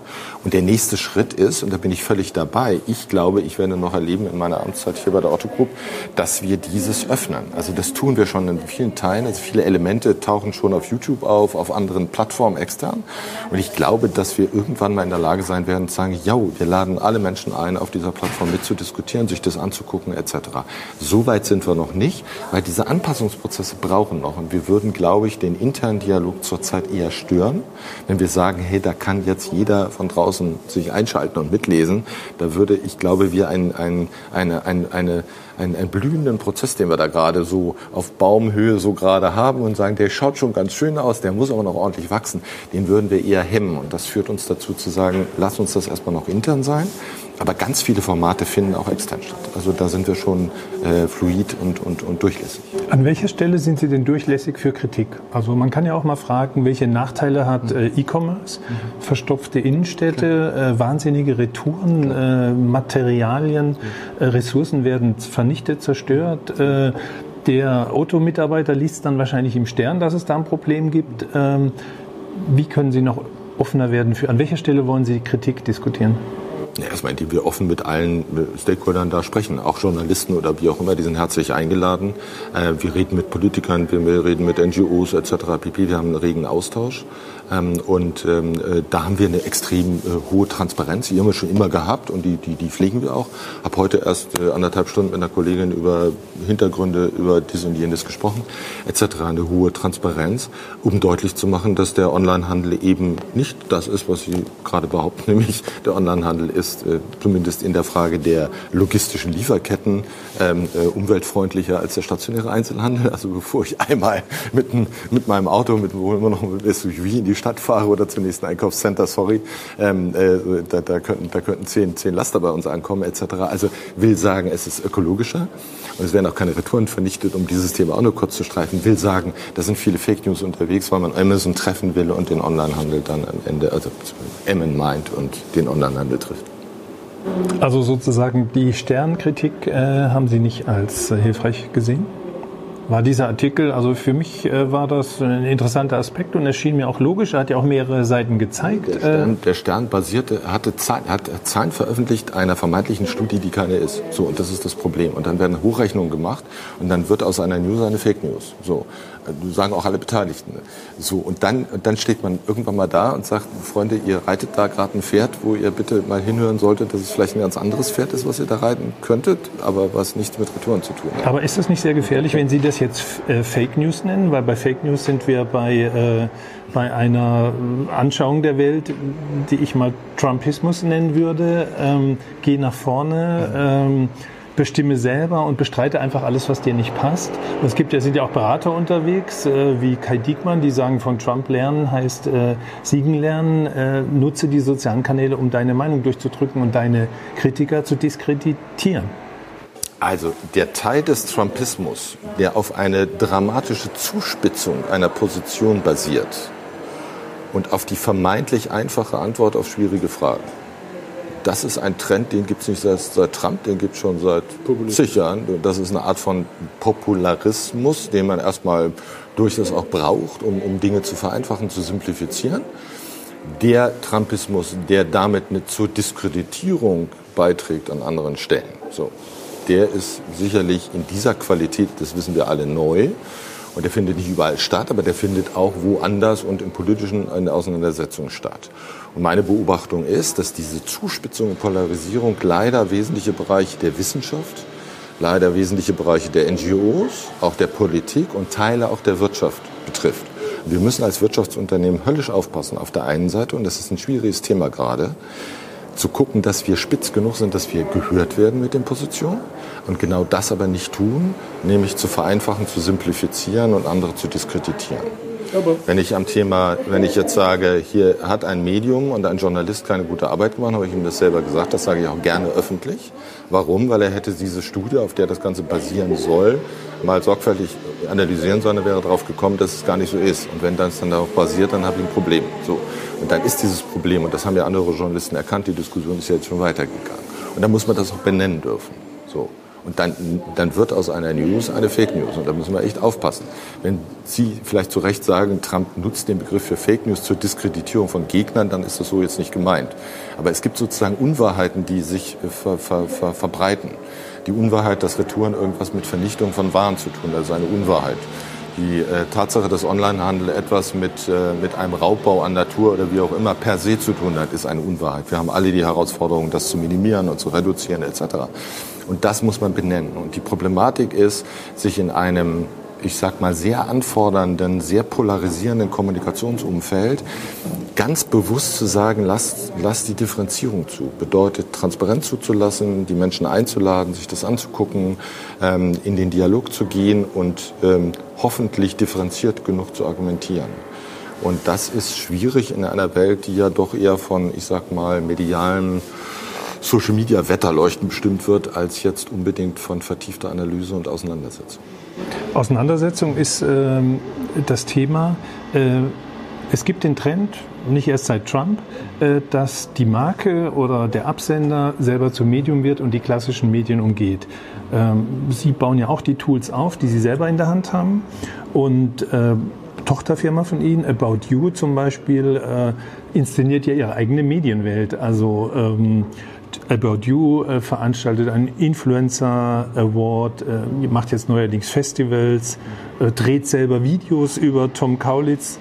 Und der nächste Schritt ist, und da bin ich völlig dabei, ich glaube, ich werde noch erleben in meiner Amtszeit hier bei der Otto Group, dass wir dieses öffnen. Also das tun wir schon in vielen Teilen. Also viele Elemente tauchen schon auf YouTube auf, auf anderen Plattformen extern. Und ich glaube, dass wir irgendwann mal in der Lage sein werden zu sagen, ja, wir laden alle Menschen ein, auf dieser Plattform mitzudiskutieren, sich das anzugucken etc. So weit sind wir noch nicht, weil diese Anpassungsprozesse brauchen noch. Und wir würden, glaube ich, den internen Dialog zurzeit eher stören, wenn wir sagen, hey, da kann jetzt jeder von draußen sich einschalten und mitlesen. Da würde, ich glaube, wir ein, ein, eine, ein, eine einen, einen blühenden Prozess, den wir da gerade so auf Baumhöhe so gerade haben und sagen, der schaut schon ganz schön aus, der muss aber noch ordentlich wachsen, den würden wir eher hemmen. Und das führt uns dazu zu sagen, lass uns das erstmal noch intern sein. Aber ganz viele Formate finden auch extern statt. Also da sind wir schon äh, fluid und, und, und durchlässig.
An welcher Stelle sind Sie denn durchlässig für Kritik? Also man kann ja auch mal fragen, welche Nachteile hat äh, E-Commerce? Mhm. Verstopfte Innenstädte, äh, wahnsinnige Retouren, äh, Materialien, äh, Ressourcen werden vernichtet, zerstört. Äh, der Automitarbeiter liest dann wahrscheinlich im Stern, dass es da ein Problem gibt. Ähm, wie können Sie noch offener werden? Für, an welcher Stelle wollen Sie Kritik diskutieren?
Ja, erstmal, indem wir offen mit allen Stakeholdern da sprechen, auch Journalisten oder wie auch immer, die sind herzlich eingeladen. Äh, wir reden mit Politikern, wir reden mit NGOs etc. pp. Wir haben einen regen Austausch. Ähm, und ähm, äh, da haben wir eine extrem äh, hohe Transparenz, die haben wir schon immer gehabt und die, die, die pflegen wir auch. Habe heute erst äh, anderthalb Stunden mit einer Kollegin über Hintergründe, über dies und jenes gesprochen, etc. Eine hohe Transparenz, um deutlich zu machen, dass der Onlinehandel eben nicht das ist, was Sie gerade behaupten, nämlich der Onlinehandel ist zumindest in der Frage der logistischen Lieferketten ähm, äh, umweltfreundlicher als der stationäre Einzelhandel. Also bevor ich einmal mit, mit meinem Auto, mit wo immer noch SUV in die Stadt fahre oder zum nächsten Einkaufscenter, sorry, ähm, äh, da, da, könnten, da könnten zehn, zehn Laster bei uns ankommen etc. Also will sagen, es ist ökologischer und es werden auch keine Retouren vernichtet, um dieses Thema auch nur kurz zu streifen. Will sagen, da sind viele Fake News unterwegs, weil man Amazon treffen will und den Onlinehandel dann am Ende, also Amazon meint und den Onlinehandel trifft.
Also sozusagen die Sternkritik äh, haben Sie nicht als äh, hilfreich gesehen? War dieser Artikel, also für mich äh, war das ein interessanter Aspekt und es schien mir auch logisch. Er hat ja auch mehrere Seiten gezeigt.
Der Stern, der Stern basierte, hatte Zahlen, hat Zahlen veröffentlicht einer vermeintlichen Studie, die keine ist. So, und das ist das Problem. Und dann werden Hochrechnungen gemacht und dann wird aus einer News eine Fake News. So sagen auch alle Beteiligten. So, und dann, dann steht man irgendwann mal da und sagt, Freunde, ihr reitet da gerade ein Pferd, wo ihr bitte mal hinhören solltet, dass es vielleicht ein ganz anderes Pferd ist, was ihr da reiten könntet, aber was nichts mit Retouren zu tun hat.
Aber ist das nicht sehr gefährlich, wenn Sie das jetzt äh, Fake News nennen? Weil bei Fake News sind wir bei, äh, bei einer Anschauung der Welt, die ich mal Trumpismus nennen würde. Ähm, geh nach vorne. Ähm, bestimme selber und bestreite einfach alles, was dir nicht passt. Und es gibt ja, sind ja auch Berater unterwegs, äh, wie Kai Diekmann, die sagen, von Trump lernen heißt äh, siegen lernen. Äh, nutze die sozialen Kanäle, um deine Meinung durchzudrücken und deine Kritiker zu diskreditieren.
Also der Teil des Trumpismus, der auf eine dramatische Zuspitzung einer Position basiert und auf die vermeintlich einfache Antwort auf schwierige Fragen, das ist ein Trend, den gibt es nicht seit, seit, Trump, den gibt es schon seit zig Jahren. Das ist eine Art von Popularismus, den man erstmal durchaus auch braucht, um, um Dinge zu vereinfachen, zu simplifizieren. Der Trumpismus, der damit eine, zur Diskreditierung beiträgt an anderen Stellen, so, der ist sicherlich in dieser Qualität, das wissen wir alle, neu. Und der findet nicht überall statt, aber der findet auch woanders und im politischen in der Auseinandersetzung statt. Und meine Beobachtung ist, dass diese Zuspitzung und Polarisierung leider wesentliche Bereiche der Wissenschaft, leider wesentliche Bereiche der NGOs, auch der Politik und Teile auch der Wirtschaft betrifft. Wir müssen als Wirtschaftsunternehmen höllisch aufpassen auf der einen Seite, und das ist ein schwieriges Thema gerade, zu gucken, dass wir spitz genug sind, dass wir gehört werden mit den Positionen und genau das aber nicht tun, nämlich zu vereinfachen, zu simplifizieren und andere zu diskreditieren. Wenn ich am Thema, wenn ich jetzt sage, hier hat ein Medium und ein Journalist keine gute Arbeit gemacht, habe ich ihm das selber gesagt, das sage ich auch gerne öffentlich. Warum? Weil er hätte diese Studie, auf der das Ganze basieren soll, mal sorgfältig analysieren sollen, er wäre darauf gekommen, dass es gar nicht so ist. Und wenn das dann darauf basiert, dann habe ich ein Problem. So. Und dann ist dieses Problem, und das haben ja andere Journalisten erkannt, die Diskussion ist ja jetzt schon weitergegangen. Und dann muss man das auch benennen dürfen. So. Und dann, dann wird aus einer News eine Fake News. Und da müssen wir echt aufpassen. Wenn Sie vielleicht zu Recht sagen, Trump nutzt den Begriff für Fake News zur Diskreditierung von Gegnern, dann ist das so jetzt nicht gemeint. Aber es gibt sozusagen Unwahrheiten, die sich äh, ver, ver, ver, verbreiten. Die Unwahrheit, dass Retouren irgendwas mit Vernichtung von Waren zu tun hat, ist eine Unwahrheit. Die äh, Tatsache, dass Onlinehandel etwas mit, äh, mit einem Raubbau an Natur oder wie auch immer per se zu tun hat, ist eine Unwahrheit. Wir haben alle die Herausforderung, das zu minimieren und zu reduzieren etc. Und das muss man benennen. Und die Problematik ist, sich in einem, ich sag mal, sehr anfordernden, sehr polarisierenden Kommunikationsumfeld ganz bewusst zu sagen, lasst, lasst die Differenzierung zu. Bedeutet, Transparenz zuzulassen, die Menschen einzuladen, sich das anzugucken, ähm, in den Dialog zu gehen und ähm, hoffentlich differenziert genug zu argumentieren. Und das ist schwierig in einer Welt, die ja doch eher von, ich sag mal, medialen Social Media Wetterleuchten bestimmt wird, als jetzt unbedingt von vertiefter Analyse und Auseinandersetzung.
Auseinandersetzung ist äh, das Thema. Äh, es gibt den Trend, nicht erst seit Trump, äh, dass die Marke oder der Absender selber zum Medium wird und die klassischen Medien umgeht. Ähm, Sie bauen ja auch die Tools auf, die Sie selber in der Hand haben. Und äh, Tochterfirma von Ihnen, About You zum Beispiel, äh, inszeniert ja ihre eigene Medienwelt. Also ähm, About You äh, veranstaltet einen Influencer Award, äh, macht jetzt neuerdings Festivals, äh, dreht selber Videos über Tom Kaulitz.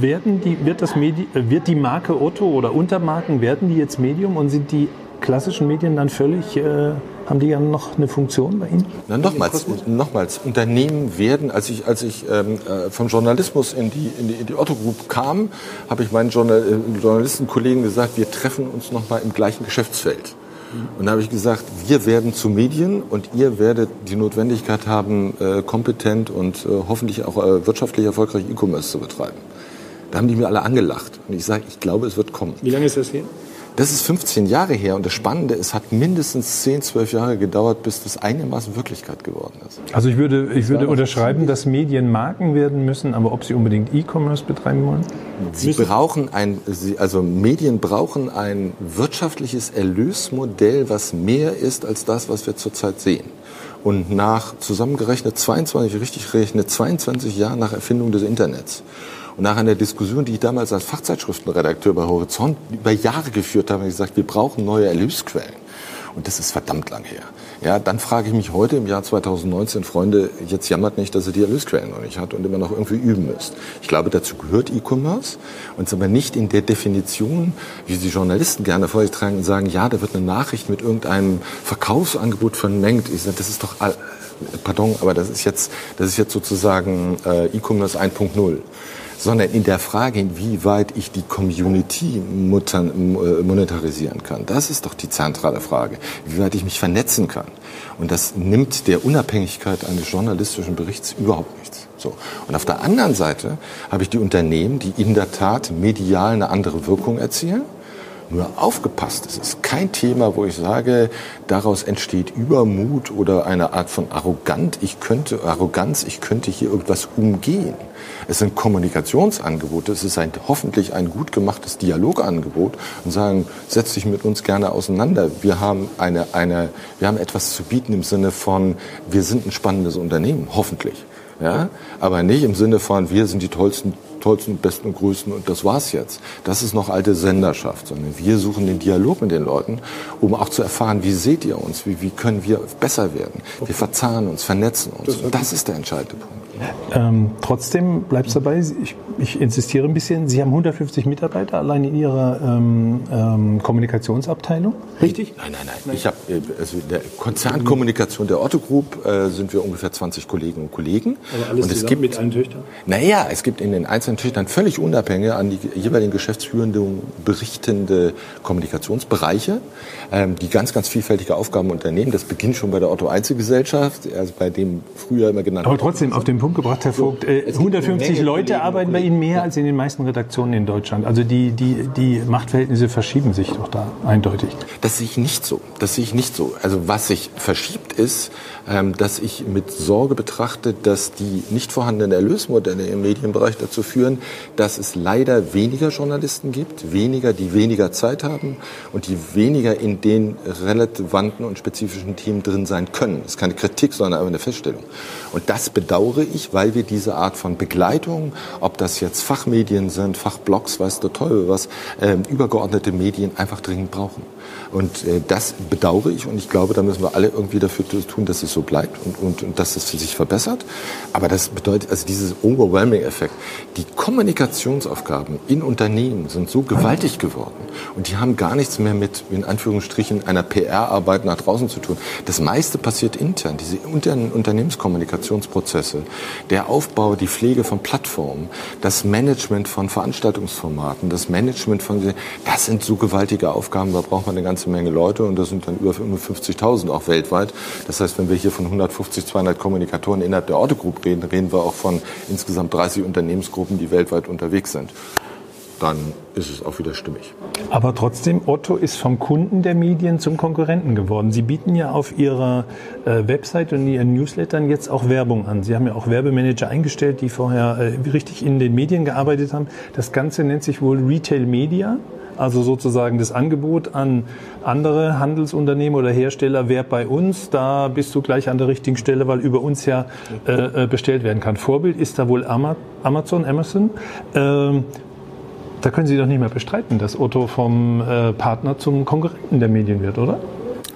Werden die, wird, das Medi äh, wird die Marke Otto oder Untermarken, werden die jetzt Medium und sind die klassischen Medien dann völlig, äh, haben die ja noch eine Funktion bei Ihnen?
Na, nochmals, nochmals, Unternehmen werden, als ich, als ich ähm, äh, vom Journalismus in die, in die, in die Otto Group kam, habe ich meinen Journal, äh, Journalistenkollegen gesagt, wir treffen uns nochmal im gleichen Geschäftsfeld. Und da habe ich gesagt, wir werden zu Medien und ihr werdet die Notwendigkeit haben, äh, kompetent und äh, hoffentlich auch äh, wirtschaftlich erfolgreich E-Commerce zu betreiben. Da haben die mir alle angelacht. Und ich sage, ich glaube, es wird kommen.
Wie lange ist das her?
Das ist 15 Jahre her und das Spannende, es hat mindestens 10, 12 Jahre gedauert, bis das einigermaßen Wirklichkeit geworden ist.
Also ich würde, ich würde unterschreiben, dass Medien Marken werden müssen, aber ob sie unbedingt E-Commerce betreiben wollen?
Sie brauchen ein, also Medien brauchen ein wirtschaftliches Erlösmodell, was mehr ist als das, was wir zurzeit sehen. Und nach zusammengerechnet 22, richtig gerechnet 22 Jahren nach Erfindung des Internets und nach einer Diskussion, die ich damals als Fachzeitschriftenredakteur bei Horizont über Jahre geführt habe, habe ich gesagt, wir brauchen neue Erlösquellen. Und das ist verdammt lang her. Ja, dann frage ich mich heute im Jahr 2019, Freunde, jetzt jammert nicht, dass ihr die Erlösquellen noch nicht hat und immer noch irgendwie üben müsst. Ich glaube, dazu gehört E-Commerce und aber nicht in der Definition, wie die Journalisten gerne vorgetragen und sagen, ja, da wird eine Nachricht mit irgendeinem Verkaufsangebot vermengt. Ich sage, das ist doch, pardon, aber das ist jetzt, das ist jetzt sozusagen äh, E-Commerce 1.0 sondern in der Frage, inwieweit ich die Community monetarisieren kann. Das ist doch die zentrale Frage, wie weit ich mich vernetzen kann. Und das nimmt der Unabhängigkeit eines journalistischen Berichts überhaupt nichts. So. Und auf der anderen Seite habe ich die Unternehmen, die in der Tat medial eine andere Wirkung erzielen Nur aufgepasst, es ist kein Thema, wo ich sage, daraus entsteht Übermut oder eine Art von Arrogant, ich könnte, Arroganz, ich könnte hier irgendwas umgehen. Es sind Kommunikationsangebote, es ist ein, hoffentlich ein gut gemachtes Dialogangebot und sagen, setz dich mit uns gerne auseinander. Wir haben eine, eine, wir haben etwas zu bieten im Sinne von, wir sind ein spannendes Unternehmen, hoffentlich. Ja, aber nicht im Sinne von, wir sind die tollsten tollsten, besten und größten und das war's jetzt. Das ist noch alte Senderschaft, sondern wir suchen den Dialog mit den Leuten, um auch zu erfahren, wie seht ihr uns, wie, wie können wir besser werden. Wir verzahnen uns, vernetzen uns. Und das ist der entscheidende Punkt.
Ähm, trotzdem bleibt es dabei, ich, ich, insistiere ein bisschen, Sie haben 150 Mitarbeiter allein in Ihrer ähm, ähm, Kommunikationsabteilung, richtig?
Nein, nein, nein. nein. Ich habe äh, also der Konzernkommunikation der Otto Group äh, sind wir ungefähr 20 Kolleginnen und Kollegen.
Aber alles
und
es gibt mit allen Töchtern?
Naja, es gibt in den einzelnen Töchtern völlig unabhängig an die jeweiligen Geschäftsführenden berichtende Kommunikationsbereiche, ähm, die ganz, ganz vielfältige Aufgaben unternehmen. Das beginnt schon bei der Otto Einzelgesellschaft, also bei dem früher immer genannt.
Aber trotzdem auf dem Punkt gebracht, Herr Vogt. Äh, 150 Leute arbeiten bei Ihnen mehr als in den meisten Redaktionen in Deutschland. Also die, die, die Machtverhältnisse verschieben sich doch da eindeutig.
Das sehe ich nicht so. Das sehe ich nicht so. Also was sich verschiebt ist, ähm, dass ich mit Sorge betrachte, dass die nicht vorhandenen Erlösmodelle im Medienbereich dazu führen, dass es leider weniger Journalisten gibt, weniger, die weniger Zeit haben und die weniger in den relevanten und spezifischen Themen drin sein können. Das ist keine Kritik, sondern einfach eine Feststellung. Und das bedauere ich ich, weil wir diese Art von Begleitung, ob das jetzt Fachmedien sind, Fachblogs, weiß der Teufel was, äh, übergeordnete Medien einfach dringend brauchen. Und äh, das bedauere ich und ich glaube, da müssen wir alle irgendwie dafür tun, dass es so bleibt und, und, und dass es sich verbessert. Aber das bedeutet, also dieses Overwhelming-Effekt, die Kommunikationsaufgaben in Unternehmen sind so gewaltig geworden und die haben gar nichts mehr mit, in Anführungsstrichen, einer PR-Arbeit nach draußen zu tun. Das meiste passiert intern, diese internen Unternehmenskommunikationsprozesse, der Aufbau, die Pflege von Plattformen, das Management von Veranstaltungsformaten, das Management von, das sind so gewaltige Aufgaben, da braucht man eine ganze Menge Leute und das sind dann über 50.000 auch weltweit. Das heißt, wenn wir hier von 150, 200 Kommunikatoren innerhalb der Otto Group reden, reden wir auch von insgesamt 30 Unternehmensgruppen, die weltweit unterwegs sind dann ist es auch wieder stimmig.
Aber trotzdem, Otto ist vom Kunden der Medien zum Konkurrenten geworden. Sie bieten ja auf Ihrer äh, Website und Ihren Newslettern jetzt auch Werbung an. Sie haben ja auch Werbemanager eingestellt, die vorher äh, richtig in den Medien gearbeitet haben. Das Ganze nennt sich wohl Retail Media. Also sozusagen das Angebot an andere Handelsunternehmen oder Hersteller, wer bei uns, da bist du gleich an der richtigen Stelle, weil über uns ja äh, äh bestellt werden kann. Vorbild ist da wohl Amazon, Amazon. Ähm, da können Sie doch nicht mehr bestreiten, dass Otto vom äh, Partner zum Konkurrenten der Medien wird, oder?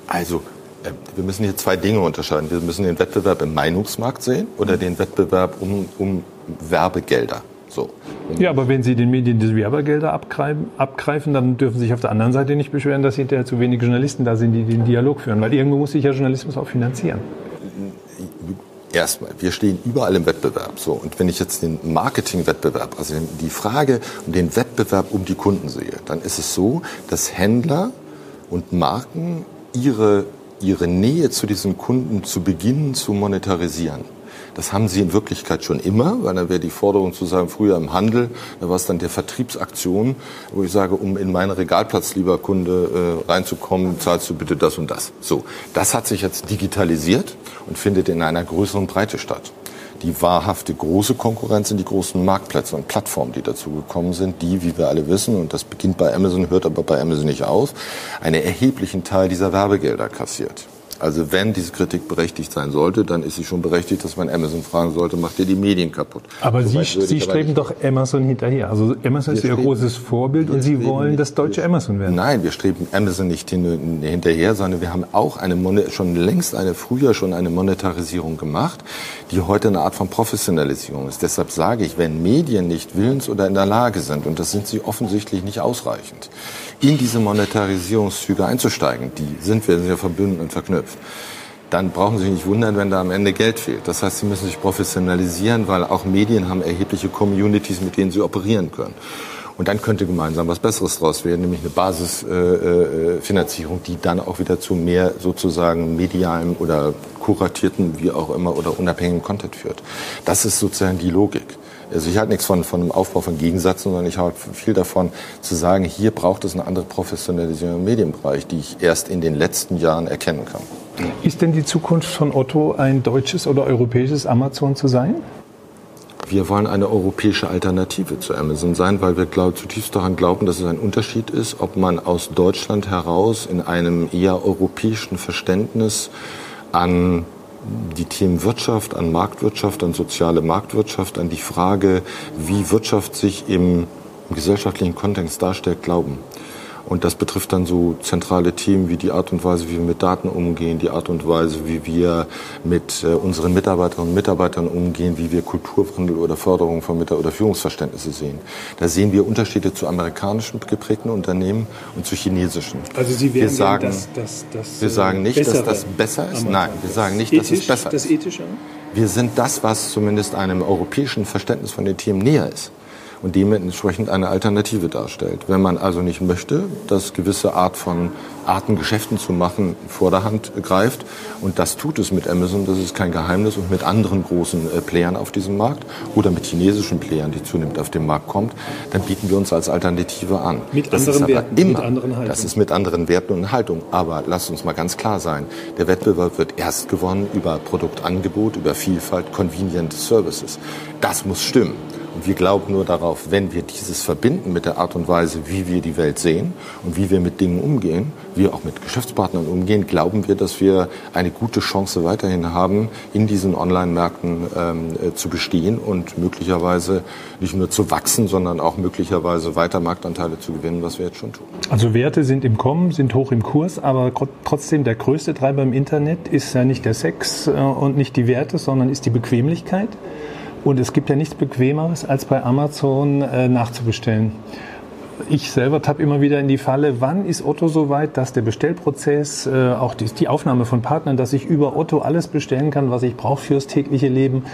Also, äh, wir müssen hier zwei Dinge unterscheiden. Wir müssen den Wettbewerb im Meinungsmarkt sehen oder den Wettbewerb um, um Werbegelder. So.
Ja, aber wenn Sie den Medien diese Werbegelder abgreifen, dann dürfen Sie sich auf der anderen Seite nicht beschweren, dass hinterher zu wenige Journalisten da sind, die den Dialog führen. Weil irgendwo muss sich ja Journalismus auch finanzieren.
Erstmal, wir stehen überall im Wettbewerb. So, und wenn ich jetzt den Marketingwettbewerb, also die Frage und den Wettbewerb um die Kunden sehe, dann ist es so, dass Händler und Marken ihre, ihre Nähe zu diesen Kunden zu beginnen zu monetarisieren. Das haben sie in Wirklichkeit schon immer, weil dann wäre die Forderung zu sagen, früher im Handel, da war es dann der Vertriebsaktion, wo ich sage, um in meinen Regalplatz, lieber Kunde, äh, reinzukommen, zahlst du bitte das und das. So, das hat sich jetzt digitalisiert und findet in einer größeren Breite statt die wahrhafte große Konkurrenz sind die großen Marktplätze und Plattformen, die dazu gekommen sind, die, wie wir alle wissen, und das beginnt bei Amazon, hört aber bei Amazon nicht auf, einen erheblichen Teil dieser Werbegelder kassiert. Also wenn diese Kritik berechtigt sein sollte, dann ist sie schon berechtigt, dass man Amazon fragen sollte, macht ihr die Medien kapput?
Aber so Sie, Sie streben doch Amazon hinterher. Also Amazon ist Ihr großes Vorbild und Sie wollen das deutsche Amazon werden.
Nein, wir streben Amazon nicht hin, hinterher, sondern wir haben auch eine schon längst eine früher schon eine Monetarisierung gemacht, die heute eine Art von Professionalisierung ist. Deshalb sage ich, wenn Medien nicht willens oder in der Lage sind, und das sind sie offensichtlich nicht ausreichend, in diese Monetarisierungszüge einzusteigen, die sind wir ja verbunden und verknüpft, dann brauchen Sie sich nicht wundern, wenn da am Ende Geld fehlt. Das heißt, Sie müssen sich professionalisieren, weil auch Medien haben erhebliche Communities, mit denen sie operieren können. Und dann könnte gemeinsam was Besseres draus werden, nämlich eine Basisfinanzierung, äh, äh, die dann auch wieder zu mehr sozusagen medialem oder kuratierten, wie auch immer, oder unabhängigen Content führt. Das ist sozusagen die Logik. Also ich halte nichts von, von einem Aufbau von Gegensätzen, sondern ich halte viel davon zu sagen, hier braucht es eine andere Professionalisierung im Medienbereich, die ich erst in den letzten Jahren erkennen kann.
Ist denn die Zukunft von Otto ein deutsches oder europäisches Amazon zu sein?
Wir wollen eine europäische Alternative zu Amazon sein, weil wir glaub, zutiefst daran glauben, dass es ein Unterschied ist, ob man aus Deutschland heraus in einem eher europäischen Verständnis an die Themen Wirtschaft, an Marktwirtschaft, an soziale Marktwirtschaft, an die Frage, wie Wirtschaft sich im, gesellschaftlichen Kontext darstellt, glauben. Und das betrifft dann so zentrale Themen wie die Art und Weise, wie wir mit Daten umgehen, die Art und Weise, wie wir mit äh, unseren Mitarbeiterinnen und Mitarbeitern umgehen, wie wir Kulturwandel oder Förderung von Mitar oder Führungsverständnisse sehen. Da sehen wir Unterschiede zu amerikanischen geprägten Unternehmen und zu chinesischen.
Also Sie werden
wir sagen,
das, das, das,
wir sagen nicht, dass das besser ist. Nein, wir sagen nicht,
Ethisch,
dass es besser
das
ist.
Ethische?
Wir sind das, was zumindest einem europäischen Verständnis von den Themen näher ist und dementsprechend eine Alternative darstellt. Wenn man also nicht möchte, dass gewisse Art von Arten Geschäften zu machen vor der Hand greift und das tut es mit Amazon, das ist kein Geheimnis und mit anderen großen äh, Playern auf diesem Markt oder mit chinesischen Playern, die zunehmend auf den Markt kommt, dann bieten wir uns als Alternative an.
Mit
das
anderen Werten,
immer,
mit anderen Haltungen.
Das ist mit anderen Werten und Haltungen. Aber lasst uns mal ganz klar sein, der Wettbewerb wird erst gewonnen über Produktangebot, über Vielfalt, Convenient Services. Das muss stimmen. Und wir glauben nur darauf, wenn wir dieses verbinden mit der Art und Weise, wie wir die Welt sehen und wie wir mit Dingen umgehen, wie auch mit Geschäftspartnern umgehen, glauben wir, dass wir eine gute Chance weiterhin haben, in diesen Online-Märkten ähm, äh, zu bestehen und möglicherweise nicht nur zu wachsen, sondern auch möglicherweise weiter Marktanteile zu gewinnen, was wir jetzt schon tun.
Also Werte sind im Kommen, sind hoch im Kurs, aber trotzdem der größte Treiber im Internet ist ja nicht der Sex äh, und nicht die Werte, sondern ist die Bequemlichkeit. Und es gibt ja nichts Bequemeres, als bei Amazon äh, nachzubestellen. Ich selber tappe immer wieder in die Falle, wann ist Otto so weit, dass der Bestellprozess, äh, auch die, die Aufnahme von Partnern, dass ich über Otto alles bestellen kann, was ich brauche fürs tägliche Leben.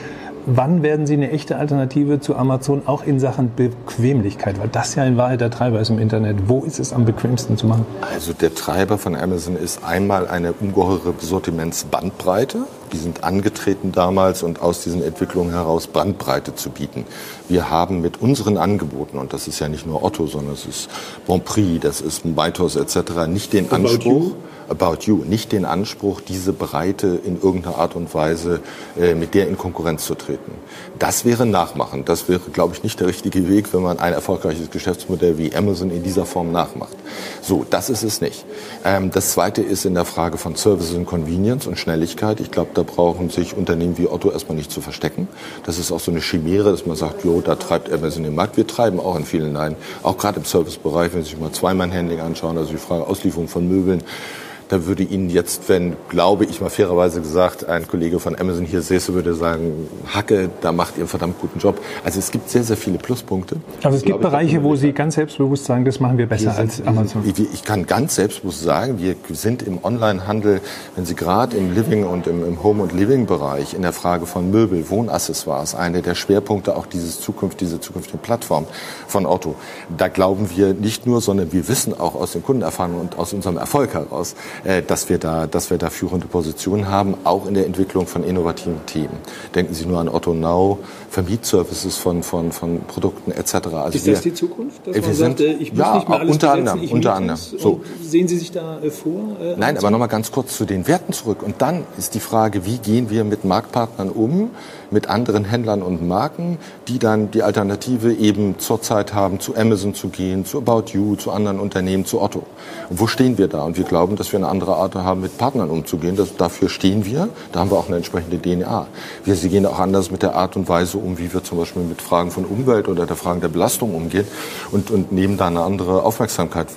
Wann werden Sie eine echte Alternative zu Amazon auch in Sachen Bequemlichkeit? Weil das ja in Wahrheit der Treiber ist im Internet. Wo ist es am bequemsten zu machen?
Also der Treiber von Amazon ist einmal eine ungeheure Sortimentsbandbreite. Die sind angetreten damals und aus diesen Entwicklungen heraus Bandbreite zu bieten. Wir haben mit unseren Angeboten, und das ist ja nicht nur Otto, sondern es ist Bonprix, das ist Maitos etc., nicht den
About
Anspruch,
You?
About You, nicht den Anspruch, diese Breite in irgendeiner Art und Weise äh, mit der in Konkurrenz zu treten. Das wäre Nachmachen. Das wäre, glaube ich, nicht der richtige Weg, wenn man ein erfolgreiches Geschäftsmodell wie Amazon in dieser Form nachmacht. So, das ist es nicht. Ähm, das Zweite ist in der Frage von Services und Convenience und Schnelligkeit. Ich glaube, da brauchen sich Unternehmen wie Otto erstmal nicht zu verstecken. Das ist auch so eine Chimäre, dass man sagt, jo, da treibt Amazon den Markt. Wir treiben auch in vielen Nein, auch gerade im Servicebereich, wenn Sie sich mal Zweimann-Handling anschauen, also die Frage Auslieferung von Möbeln, da würde Ihnen jetzt, wenn, glaube ich mal fairerweise gesagt, ein Kollege von Amazon hier säße, würde sagen, Hacke, da macht ihr einen verdammt guten Job. Also es gibt sehr, sehr viele Pluspunkte.
Also es gibt Bereiche, wo Sie ganz selbstbewusst sagen, das machen wir besser
wir
als
sind-
Amazon.
Ich, kann ganz selbstbewusst sagen, wir sind im Onlinehandel, wenn Sie gerade im Living und im, im Home- und Living-Bereich in der Frage von Möbel, Wohnaccessoires, eine der Schwerpunkte auch dieses Zukunft, diese zukünftige Plattform von Otto. Da glauben wir nicht nur, sondern wir wissen auch aus den Kundenerfahrungen und aus unserem Erfolg heraus, dass wir da, dass wir da führende Positionen haben, auch in der Entwicklung von innovativen Themen. Denken Sie nur an Otto Now, Vermietservices von, von, von Produkten etc. Also
Ist das die Zukunft? Dass
Wir
man
sind-
sagt, äh, ich muss
ja,
nicht mehr alles
unter
besetzen,
anderem, unter anderem. So.
Sehen Sie sich da äh, vor? äh,
Nein, aber nochmal ganz kurz zu den Werten zurück. Und dann ist die Frage, wie gehen wir mit Marktpartnern um, mit anderen Händlern und Marken, die dann die Alternative eben zurzeit haben, zu Amazon zu gehen, zu About You, zu anderen Unternehmen, zu Otto. Und wo stehen wir da? Und wir glauben, dass wir eine andere Art haben, mit Partnern umzugehen. Das, dafür stehen wir. Da haben wir auch eine entsprechende DNA. Wir sie gehen auch anders mit der Art und Weise um, wie wir zum Beispiel mit Fragen von Umwelt oder der Fragen der Belastung umgehen und, und nehmen da eine andere Aufmerksamkeit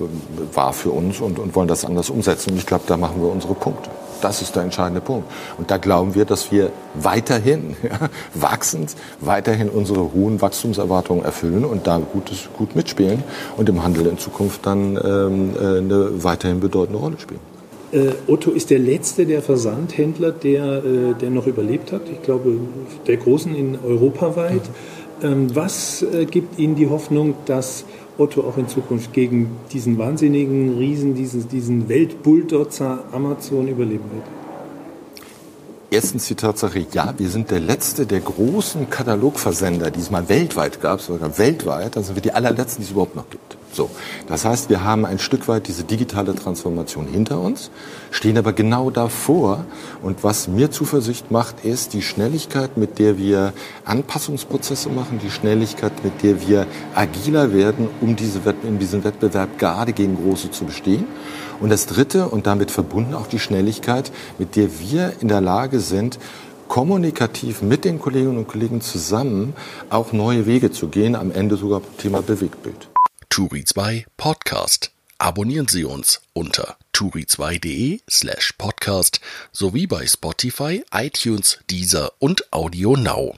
wahr für uns und, und wollen das anders umsetzen. Und ich glaube, da machen wir unsere Punkte. Das ist der entscheidende Punkt. Und da glauben wir, dass wir weiterhin ja, wachsend, weiterhin unsere hohen Wachstumserwartungen erfüllen und da gutes, gut mitspielen und im Handel in Zukunft dann ähm, äh, eine weiterhin bedeutende Rolle spielen.
Äh, Otto ist der letzte der Versandhändler, der, äh, der noch überlebt hat. Ich glaube, der großen in europaweit. Ähm, was gibt Ihnen die Hoffnung, dass Otto auch in Zukunft gegen diesen wahnsinnigen Riesen, diesen, diesen Weltbulldozzer Amazon überleben wird?
Erstens die Tatsache, ja, wir sind der letzte der großen Katalogversender, die es mal weltweit gab, sogar weltweit, dann sind wir die allerletzten, die es überhaupt noch gibt. So, das heißt, wir haben ein Stück weit diese digitale Transformation hinter uns, stehen aber genau davor. Und was mir Zuversicht macht, ist die Schnelligkeit, mit der wir Anpassungsprozesse machen, die Schnelligkeit, mit der wir agiler werden, um diese in diesem Wettbewerb gerade gegen Große zu bestehen. Und das Dritte und damit verbunden auch die Schnelligkeit, mit der wir in der Lage sind, kommunikativ mit den Kolleginnen und Kollegen zusammen auch neue Wege zu gehen, am Ende sogar Thema Bewegtbild.
Turi 2 Podcast. Abonnieren Sie uns unter turi2.de slash podcast sowie bei Spotify, iTunes, Deezer und Audio Now.